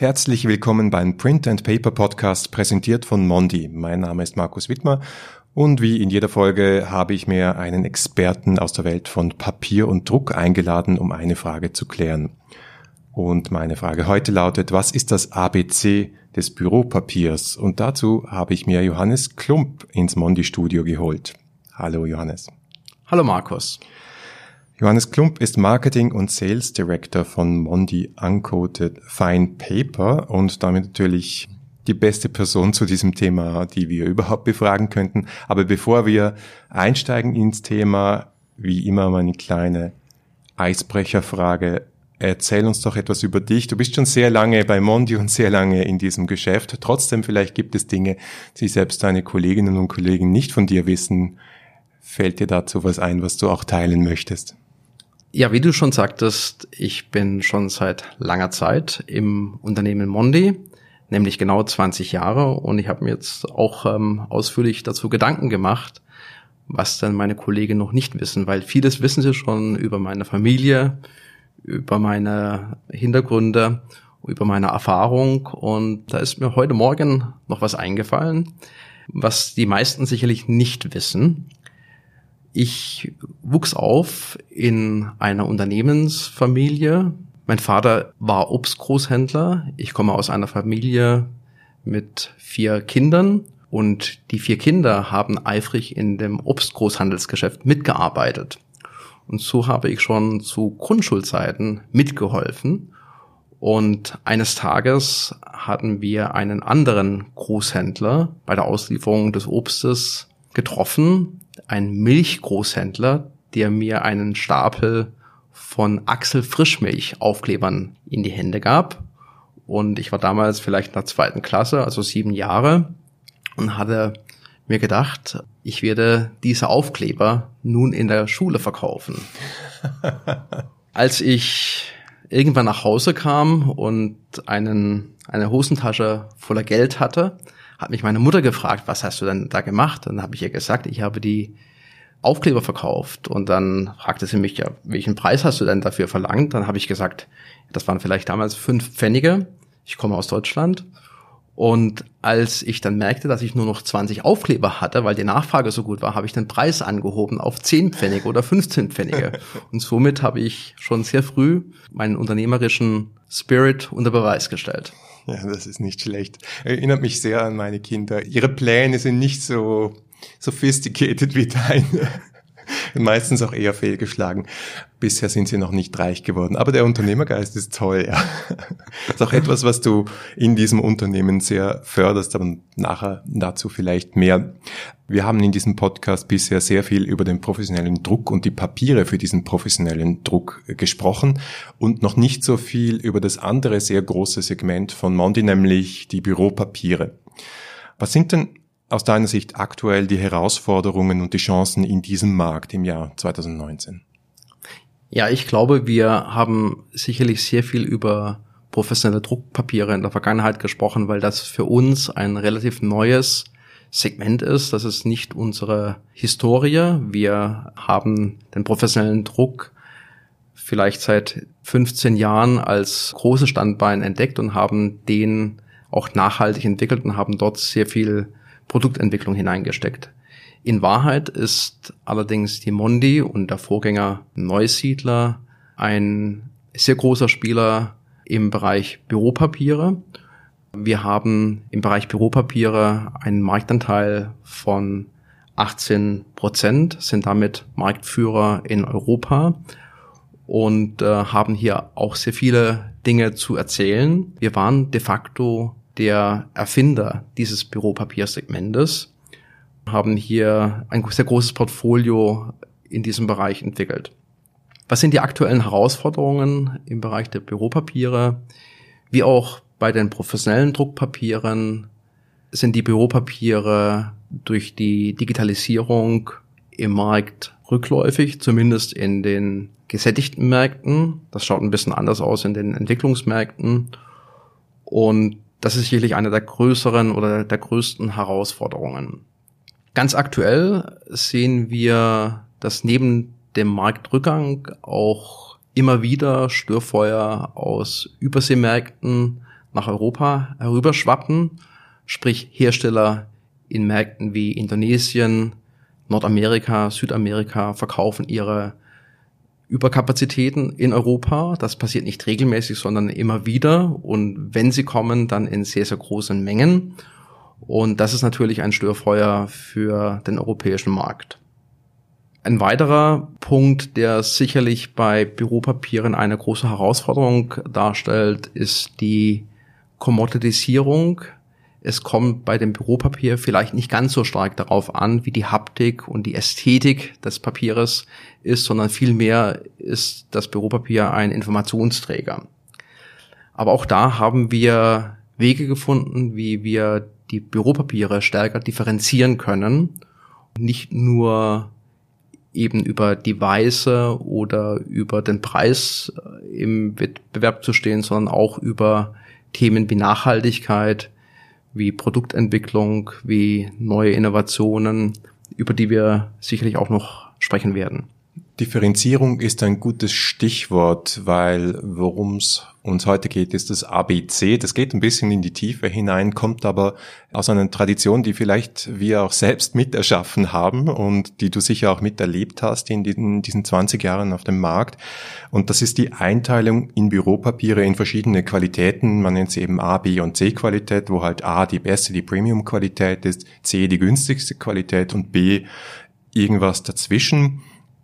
Herzlich willkommen beim Print and Paper Podcast, präsentiert von Mondi. Mein Name ist Markus Wittmer und wie in jeder Folge habe ich mir einen Experten aus der Welt von Papier und Druck eingeladen, um eine Frage zu klären. Und meine Frage heute lautet, was ist das ABC des Büropapiers? Und dazu habe ich mir Johannes Klump ins Mondi Studio geholt. Hallo Johannes. Hallo Markus. Johannes Klump ist Marketing und Sales Director von Mondi Uncoated Fine Paper und damit natürlich die beste Person zu diesem Thema, die wir überhaupt befragen könnten. Aber bevor wir einsteigen ins Thema, wie immer meine kleine Eisbrecherfrage. Erzähl uns doch etwas über dich. Du bist schon sehr lange bei Mondi und sehr lange in diesem Geschäft. Trotzdem vielleicht gibt es Dinge, die selbst deine Kolleginnen und Kollegen nicht von dir wissen. Fällt dir dazu was ein, was du auch teilen möchtest? Ja, wie du schon sagtest, ich bin schon seit langer Zeit im Unternehmen Mondi, nämlich genau 20 Jahre. Und ich habe mir jetzt auch ähm, ausführlich dazu Gedanken gemacht, was dann meine Kollegen noch nicht wissen, weil vieles wissen sie schon über meine Familie, über meine Hintergründe, über meine Erfahrung. Und da ist mir heute Morgen noch was eingefallen, was die meisten sicherlich nicht wissen. Ich wuchs auf in einer Unternehmensfamilie. Mein Vater war Obstgroßhändler. Ich komme aus einer Familie mit vier Kindern und die vier Kinder haben eifrig in dem Obstgroßhandelsgeschäft mitgearbeitet. Und so habe ich schon zu Grundschulzeiten mitgeholfen. Und eines Tages hatten wir einen anderen Großhändler bei der Auslieferung des Obstes getroffen, ein Milchgroßhändler, der mir einen Stapel von Axel Frischmilch Aufklebern in die Hände gab. Und ich war damals vielleicht in der zweiten Klasse, also sieben Jahre, und hatte mir gedacht, ich werde diese Aufkleber nun in der Schule verkaufen. Als ich irgendwann nach Hause kam und einen, eine Hosentasche voller Geld hatte, hat mich meine Mutter gefragt, was hast du denn da gemacht? Dann habe ich ihr gesagt, ich habe die Aufkleber verkauft. Und dann fragte sie mich, ja, welchen Preis hast du denn dafür verlangt? Dann habe ich gesagt, das waren vielleicht damals fünf Pfennige. Ich komme aus Deutschland. Und als ich dann merkte, dass ich nur noch 20 Aufkleber hatte, weil die Nachfrage so gut war, habe ich den Preis angehoben auf 10 Pfennige oder 15 Pfennige. Und somit habe ich schon sehr früh meinen unternehmerischen Spirit unter Beweis gestellt. Ja, das ist nicht schlecht. Erinnert mich sehr an meine Kinder. Ihre Pläne sind nicht so sophisticated wie deine. Meistens auch eher fehlgeschlagen. Bisher sind sie noch nicht reich geworden. Aber der Unternehmergeist ist toll, ja. Ist auch etwas, was du in diesem Unternehmen sehr förderst, aber nachher dazu vielleicht mehr. Wir haben in diesem Podcast bisher sehr viel über den professionellen Druck und die Papiere für diesen professionellen Druck gesprochen und noch nicht so viel über das andere sehr große Segment von Mondi, nämlich die Büropapiere. Was sind denn aus deiner Sicht aktuell die Herausforderungen und die Chancen in diesem Markt im Jahr 2019? Ja, ich glaube, wir haben sicherlich sehr viel über professionelle Druckpapiere in der Vergangenheit gesprochen, weil das für uns ein relativ neues Segment ist. Das ist nicht unsere Historie. Wir haben den professionellen Druck vielleicht seit 15 Jahren als großes Standbein entdeckt und haben den auch nachhaltig entwickelt und haben dort sehr viel Produktentwicklung hineingesteckt. In Wahrheit ist allerdings die Mondi und der Vorgänger Neusiedler ein sehr großer Spieler im Bereich Büropapiere. Wir haben im Bereich Büropapiere einen Marktanteil von 18 Prozent, sind damit Marktführer in Europa und äh, haben hier auch sehr viele Dinge zu erzählen. Wir waren de facto der Erfinder dieses Büropapiersegmentes, haben hier ein sehr großes Portfolio in diesem Bereich entwickelt. Was sind die aktuellen Herausforderungen im Bereich der Büropapiere? Wie auch bei den professionellen Druckpapieren sind die Büropapiere durch die Digitalisierung im Markt rückläufig, zumindest in den gesättigten Märkten. Das schaut ein bisschen anders aus in den Entwicklungsmärkten. Und das ist sicherlich eine der größeren oder der größten Herausforderungen. Ganz aktuell sehen wir, dass neben dem Marktrückgang auch immer wieder Störfeuer aus Überseemärkten nach Europa herüberschwappen, sprich Hersteller in Märkten wie Indonesien, Nordamerika, Südamerika verkaufen ihre Überkapazitäten in Europa. Das passiert nicht regelmäßig, sondern immer wieder. Und wenn sie kommen, dann in sehr, sehr großen Mengen. Und das ist natürlich ein Störfeuer für den europäischen Markt. Ein weiterer Punkt, der sicherlich bei Büropapieren eine große Herausforderung darstellt, ist die Commoditisierung es kommt bei dem Büropapier vielleicht nicht ganz so stark darauf an, wie die Haptik und die Ästhetik des Papieres ist, sondern vielmehr ist das Büropapier ein Informationsträger. Aber auch da haben wir Wege gefunden, wie wir die Büropapiere stärker differenzieren können. Nicht nur eben über die Weise oder über den Preis äh, im Wettbewerb zu stehen, sondern auch über Themen wie Nachhaltigkeit, wie Produktentwicklung, wie neue Innovationen, über die wir sicherlich auch noch sprechen werden. Differenzierung ist ein gutes Stichwort, weil worum es uns heute geht, ist das ABC. Das geht ein bisschen in die Tiefe hinein, kommt aber aus einer Tradition, die vielleicht wir auch selbst miterschaffen haben und die du sicher auch miterlebt hast in diesen, diesen 20 Jahren auf dem Markt. Und das ist die Einteilung in Büropapiere in verschiedene Qualitäten. Man nennt sie eben A, B und C Qualität, wo halt A die beste, die Premium Qualität ist, C die günstigste Qualität und B irgendwas dazwischen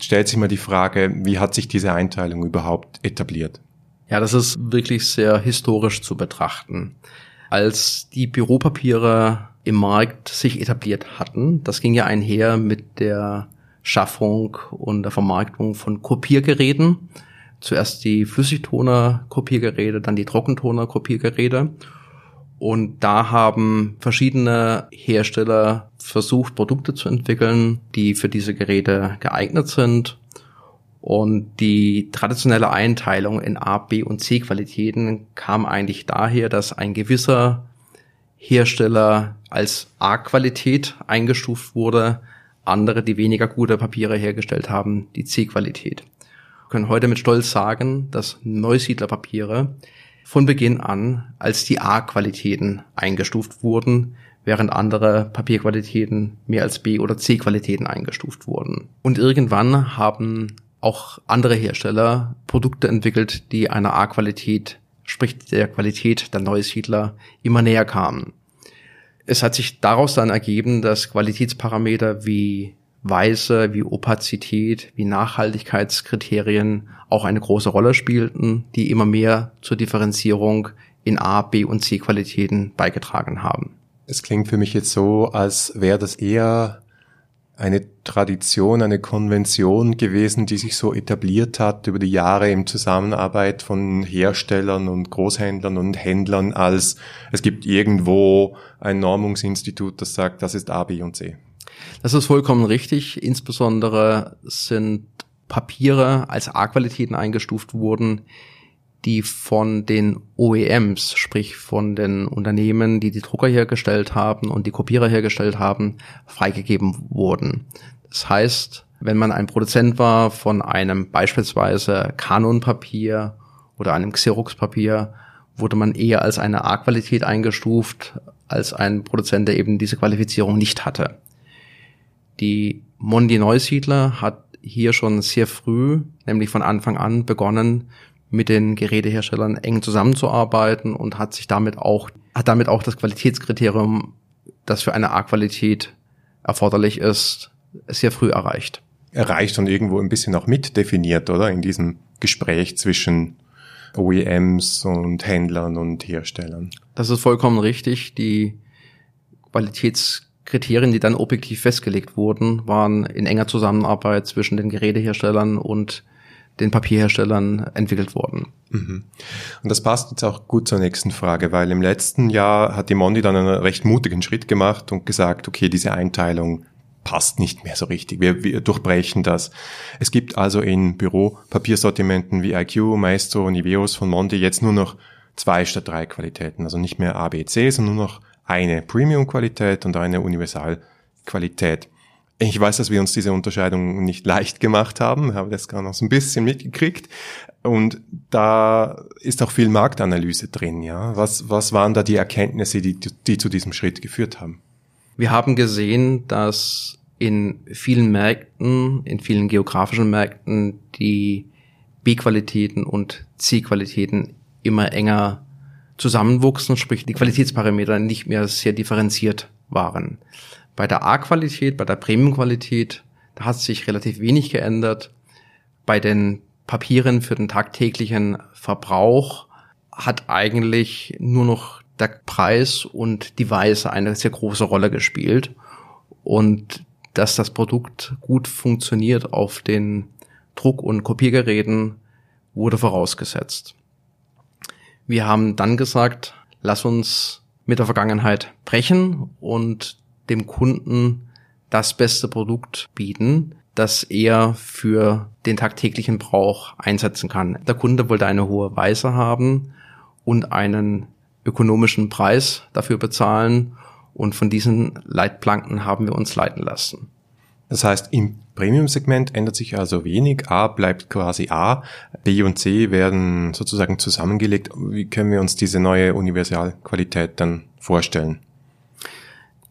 stellt sich mal die Frage, wie hat sich diese Einteilung überhaupt etabliert? Ja, das ist wirklich sehr historisch zu betrachten. Als die Büropapiere im Markt sich etabliert hatten, das ging ja einher mit der Schaffung und der Vermarktung von Kopiergeräten. Zuerst die Flüssigtoner-Kopiergeräte, dann die Trockentoner-Kopiergeräte. Und da haben verschiedene Hersteller versucht, Produkte zu entwickeln, die für diese Geräte geeignet sind. Und die traditionelle Einteilung in A, B und C Qualitäten kam eigentlich daher, dass ein gewisser Hersteller als A-Qualität eingestuft wurde, andere, die weniger gute Papiere hergestellt haben, die C-Qualität. Wir können heute mit Stolz sagen, dass Neusiedlerpapiere von Beginn an als die A-Qualitäten eingestuft wurden, während andere Papierqualitäten mehr als B- oder C-Qualitäten eingestuft wurden. Und irgendwann haben auch andere Hersteller Produkte entwickelt, die einer A-Qualität, sprich der Qualität der Neusiedler, immer näher kamen. Es hat sich daraus dann ergeben, dass Qualitätsparameter wie Weise, wie Opazität, wie Nachhaltigkeitskriterien auch eine große Rolle spielten, die immer mehr zur Differenzierung in A, B und C Qualitäten beigetragen haben. Es klingt für mich jetzt so, als wäre das eher eine Tradition, eine Konvention gewesen, die sich so etabliert hat über die Jahre im Zusammenarbeit von Herstellern und Großhändlern und Händlern, als es gibt irgendwo ein Normungsinstitut, das sagt, das ist A, B und C. Das ist vollkommen richtig. Insbesondere sind Papiere als A-Qualitäten eingestuft wurden, die von den OEMs, sprich von den Unternehmen, die die Drucker hergestellt haben und die Kopierer hergestellt haben, freigegeben wurden. Das heißt, wenn man ein Produzent war von einem beispielsweise Canon-Papier oder einem Xerox-Papier, wurde man eher als eine A-Qualität eingestuft, als ein Produzent, der eben diese Qualifizierung nicht hatte. Die Mondi Neusiedler hat hier schon sehr früh, nämlich von Anfang an, begonnen, mit den Geräteherstellern eng zusammenzuarbeiten und hat sich damit auch, hat damit auch das Qualitätskriterium, das für eine A-Qualität erforderlich ist, sehr früh erreicht. Erreicht und irgendwo ein bisschen auch mitdefiniert, oder? In diesem Gespräch zwischen OEMs und Händlern und Herstellern. Das ist vollkommen richtig. Die Qualitäts Kriterien, die dann objektiv festgelegt wurden, waren in enger Zusammenarbeit zwischen den Geräteherstellern und den Papierherstellern entwickelt worden. Mhm. Und das passt jetzt auch gut zur nächsten Frage, weil im letzten Jahr hat die Mondi dann einen recht mutigen Schritt gemacht und gesagt, okay, diese Einteilung passt nicht mehr so richtig. Wir, wir durchbrechen das. Es gibt also in Büropapiersortimenten wie IQ, Maestro und Iveos von Mondi jetzt nur noch zwei statt drei Qualitäten. Also nicht mehr A, B, C, sondern nur noch eine Premium-Qualität und eine Universal-Qualität. Ich weiß, dass wir uns diese Unterscheidung nicht leicht gemacht haben, habe das gerade noch so ein bisschen mitgekriegt. Und da ist auch viel Marktanalyse drin, ja. Was, was waren da die Erkenntnisse, die, die zu diesem Schritt geführt haben? Wir haben gesehen, dass in vielen Märkten, in vielen geografischen Märkten die B-Qualitäten und C-Qualitäten immer enger zusammenwuchsen, sprich die Qualitätsparameter nicht mehr sehr differenziert waren. Bei der A-Qualität, bei der Premium-Qualität, da hat sich relativ wenig geändert. Bei den Papieren für den tagtäglichen Verbrauch hat eigentlich nur noch der Preis und die Weise eine sehr große Rolle gespielt. Und dass das Produkt gut funktioniert auf den Druck- und Kopiergeräten, wurde vorausgesetzt. Wir haben dann gesagt, lass uns mit der Vergangenheit brechen und dem Kunden das beste Produkt bieten, das er für den tagtäglichen Brauch einsetzen kann. Der Kunde wollte eine hohe Weise haben und einen ökonomischen Preis dafür bezahlen und von diesen Leitplanken haben wir uns leiten lassen. Das heißt, im Premium-Segment ändert sich also wenig. A bleibt quasi A. B und C werden sozusagen zusammengelegt. Wie können wir uns diese neue Universalqualität dann vorstellen?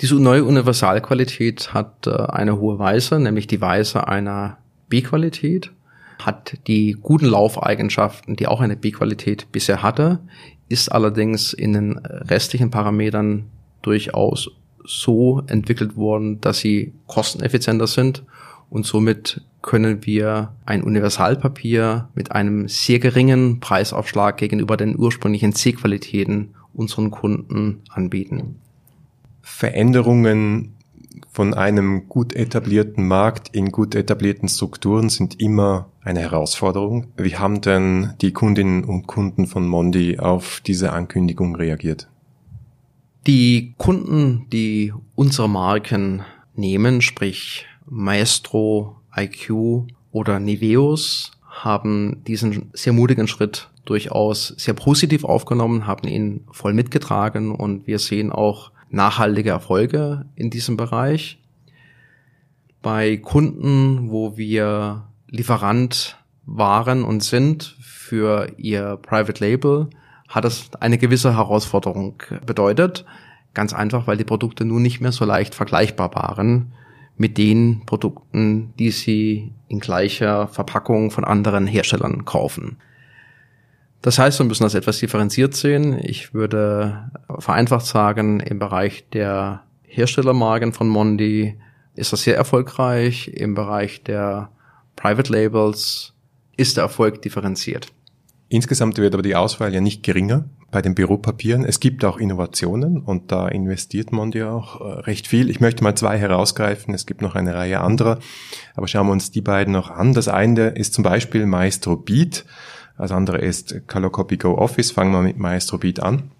Diese neue Universalqualität hat äh, eine hohe Weise, nämlich die Weise einer B-Qualität, hat die guten Laufeigenschaften, die auch eine B-Qualität bisher hatte, ist allerdings in den restlichen Parametern durchaus so entwickelt worden, dass sie kosteneffizienter sind und somit können wir ein Universalpapier mit einem sehr geringen Preisaufschlag gegenüber den ursprünglichen C-Qualitäten unseren Kunden anbieten. Veränderungen von einem gut etablierten Markt in gut etablierten Strukturen sind immer eine Herausforderung. Wie haben denn die Kundinnen und Kunden von Mondi auf diese Ankündigung reagiert? Die Kunden, die unsere Marken nehmen, sprich Maestro, IQ oder Niveus, haben diesen sehr mutigen Schritt durchaus sehr positiv aufgenommen, haben ihn voll mitgetragen und wir sehen auch nachhaltige Erfolge in diesem Bereich. Bei Kunden, wo wir Lieferant waren und sind für ihr Private Label, hat es eine gewisse Herausforderung bedeutet. Ganz einfach, weil die Produkte nun nicht mehr so leicht vergleichbar waren mit den Produkten, die sie in gleicher Verpackung von anderen Herstellern kaufen. Das heißt, wir müssen das etwas differenziert sehen. Ich würde vereinfacht sagen, im Bereich der Herstellermarken von Mondi ist das sehr erfolgreich. Im Bereich der Private Labels ist der Erfolg differenziert. Insgesamt wird aber die Auswahl ja nicht geringer bei den Büropapieren. Es gibt auch Innovationen und da investiert Mondi auch äh, recht viel. Ich möchte mal zwei herausgreifen. Es gibt noch eine Reihe anderer, aber schauen wir uns die beiden noch an. Das eine ist zum Beispiel Maestro Beat. Das andere ist Color Copy Go Office. Fangen wir mit Maestro Beat an.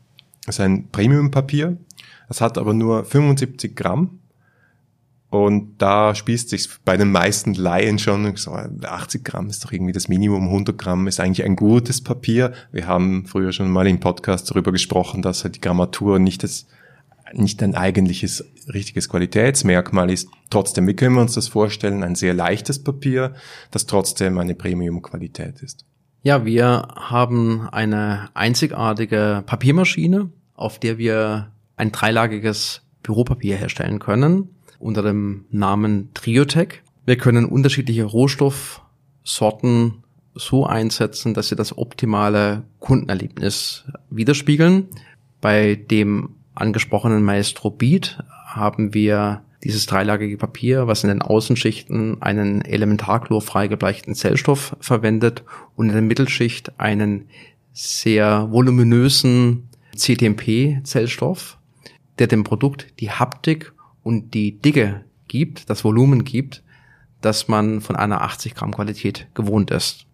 Das ist ein Premium-Papier. Das hat aber nur 75 Gramm. Und da spießt sich bei den meisten Laien schon, so 80 Gramm ist doch irgendwie das Minimum, 100 Gramm ist eigentlich ein gutes Papier. Wir haben früher schon mal im Podcast darüber gesprochen, dass halt die Grammatur nicht das, nicht ein eigentliches richtiges Qualitätsmerkmal ist. Trotzdem, wie können wir uns das vorstellen? Ein sehr leichtes Papier, das trotzdem eine Premium-Qualität ist. Ja, wir haben eine einzigartige Papiermaschine, auf der wir ein dreilagiges Büropapier herstellen können unter dem Namen Triotech. Wir können unterschiedliche Rohstoffsorten so einsetzen, dass sie das optimale Kundenerlebnis widerspiegeln. Bei dem angesprochenen Maestro Beat haben wir dieses dreilagige Papier, was in den Außenschichten einen elementarchlorfrei gebleichten Zellstoff verwendet und in der Mittelschicht einen sehr voluminösen CTMP-Zellstoff, der dem Produkt die Haptik und die Dicke gibt, das Volumen gibt, dass man von einer 80 Gramm Qualität gewohnt ist.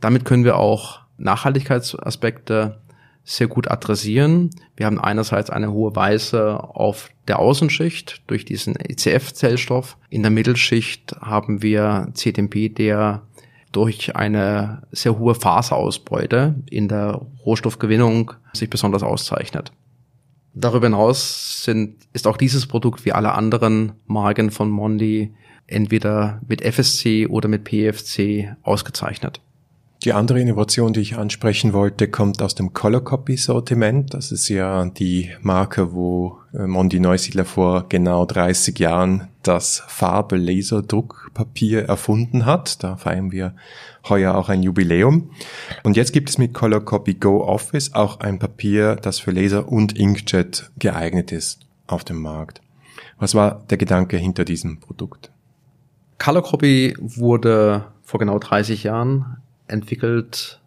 Damit können wir auch Nachhaltigkeitsaspekte sehr gut adressieren. Wir haben einerseits eine hohe Weise auf der Außenschicht durch diesen ECF-Zellstoff. In der Mittelschicht haben wir CTMP, der durch eine sehr hohe Faserausbeute in der Rohstoffgewinnung sich besonders auszeichnet. Darüber hinaus sind, ist auch dieses Produkt wie alle anderen Marken von Mondi entweder mit FSC oder mit PFC ausgezeichnet. Die andere Innovation, die ich ansprechen wollte, kommt aus dem Color Copy Sortiment. Das ist ja die Marke, wo äh, Mondi Neusiedler vor genau 30 Jahren das Farbe-Laserdruckpapier erfunden hat. Da feiern wir heuer auch ein Jubiläum. Und jetzt gibt es mit Color Copy Go Office auch ein Papier, das für Laser und Inkjet geeignet ist auf dem Markt. Was war der Gedanke hinter diesem Produkt? Color Copy wurde vor genau 30 Jahren entwickelt,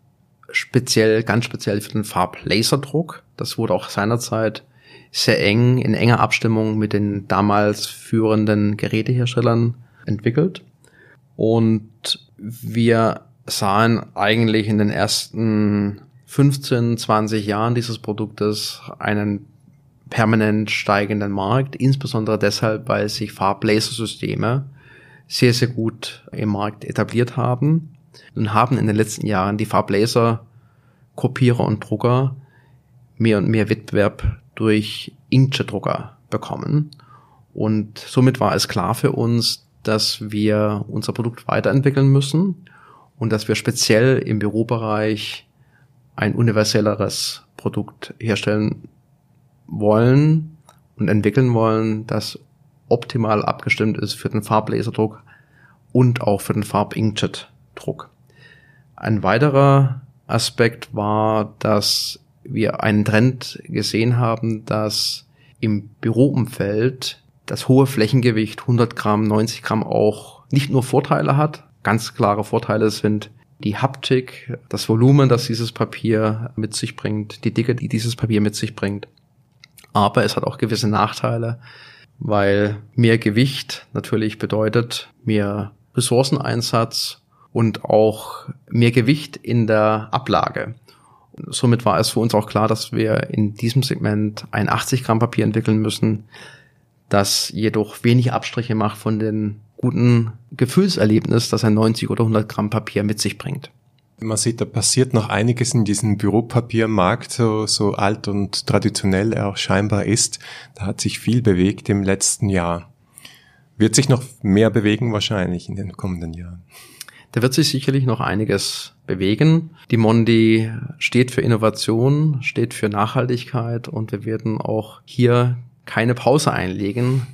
speziell, ganz speziell für den Farblaserdruck. Das wurde auch seinerzeit sehr eng, in enger Abstimmung mit den damals führenden Geräteherstellern entwickelt. Und wir sahen eigentlich in den ersten 15, 20 Jahren dieses Produktes einen permanent steigenden Markt, insbesondere deshalb, weil sich Farblasersysteme sehr, sehr gut im Markt etabliert haben und haben in den letzten Jahren die Farblaser, Kopierer und Drucker mehr und mehr Wettbewerb durch Inkjet-Drucker bekommen. Und somit war es klar für uns, dass wir unser Produkt weiterentwickeln müssen und dass wir speziell im Bürobereich ein universelleres Produkt herstellen wollen und entwickeln wollen, das optimal abgestimmt ist für den Farblaserdruck und auch für den Farb-Inkjet-Druck. Ein weiterer Aspekt war, dass wir einen Trend gesehen haben, dass im Büroumfeld das hohe Flächengewicht 100 Gramm, 90 Gramm auch nicht nur Vorteile hat. Ganz klare Vorteile sind die Haptik, das Volumen, das dieses Papier mit sich bringt, die Dicke, die dieses Papier mit sich bringt. Aber es hat auch gewisse Nachteile, weil mehr Gewicht natürlich bedeutet mehr Ressourceneinsatz und auch mehr Gewicht in der Ablage. Somit war es für uns auch klar, dass wir in diesem Segment ein 80 Gramm Papier entwickeln müssen, das jedoch wenig Abstriche macht von den guten Gefühlserlebnis, das ein 90 oder 100 Gramm Papier mit sich bringt. Man sieht, da passiert noch einiges in diesem Büropapiermarkt, so, so alt und traditionell er auch scheinbar ist. Da hat sich viel bewegt im letzten Jahr. Wird sich noch mehr bewegen wahrscheinlich in den kommenden Jahren. Da wird sich sicherlich noch einiges bewegen. Die Mondi steht für Innovation, steht für Nachhaltigkeit und wir werden auch hier keine Pause einlegen,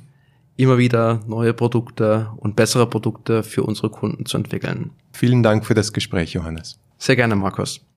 immer wieder neue Produkte und bessere Produkte für unsere Kunden zu entwickeln. Vielen Dank für das Gespräch, Johannes. Sehr gerne, Markus.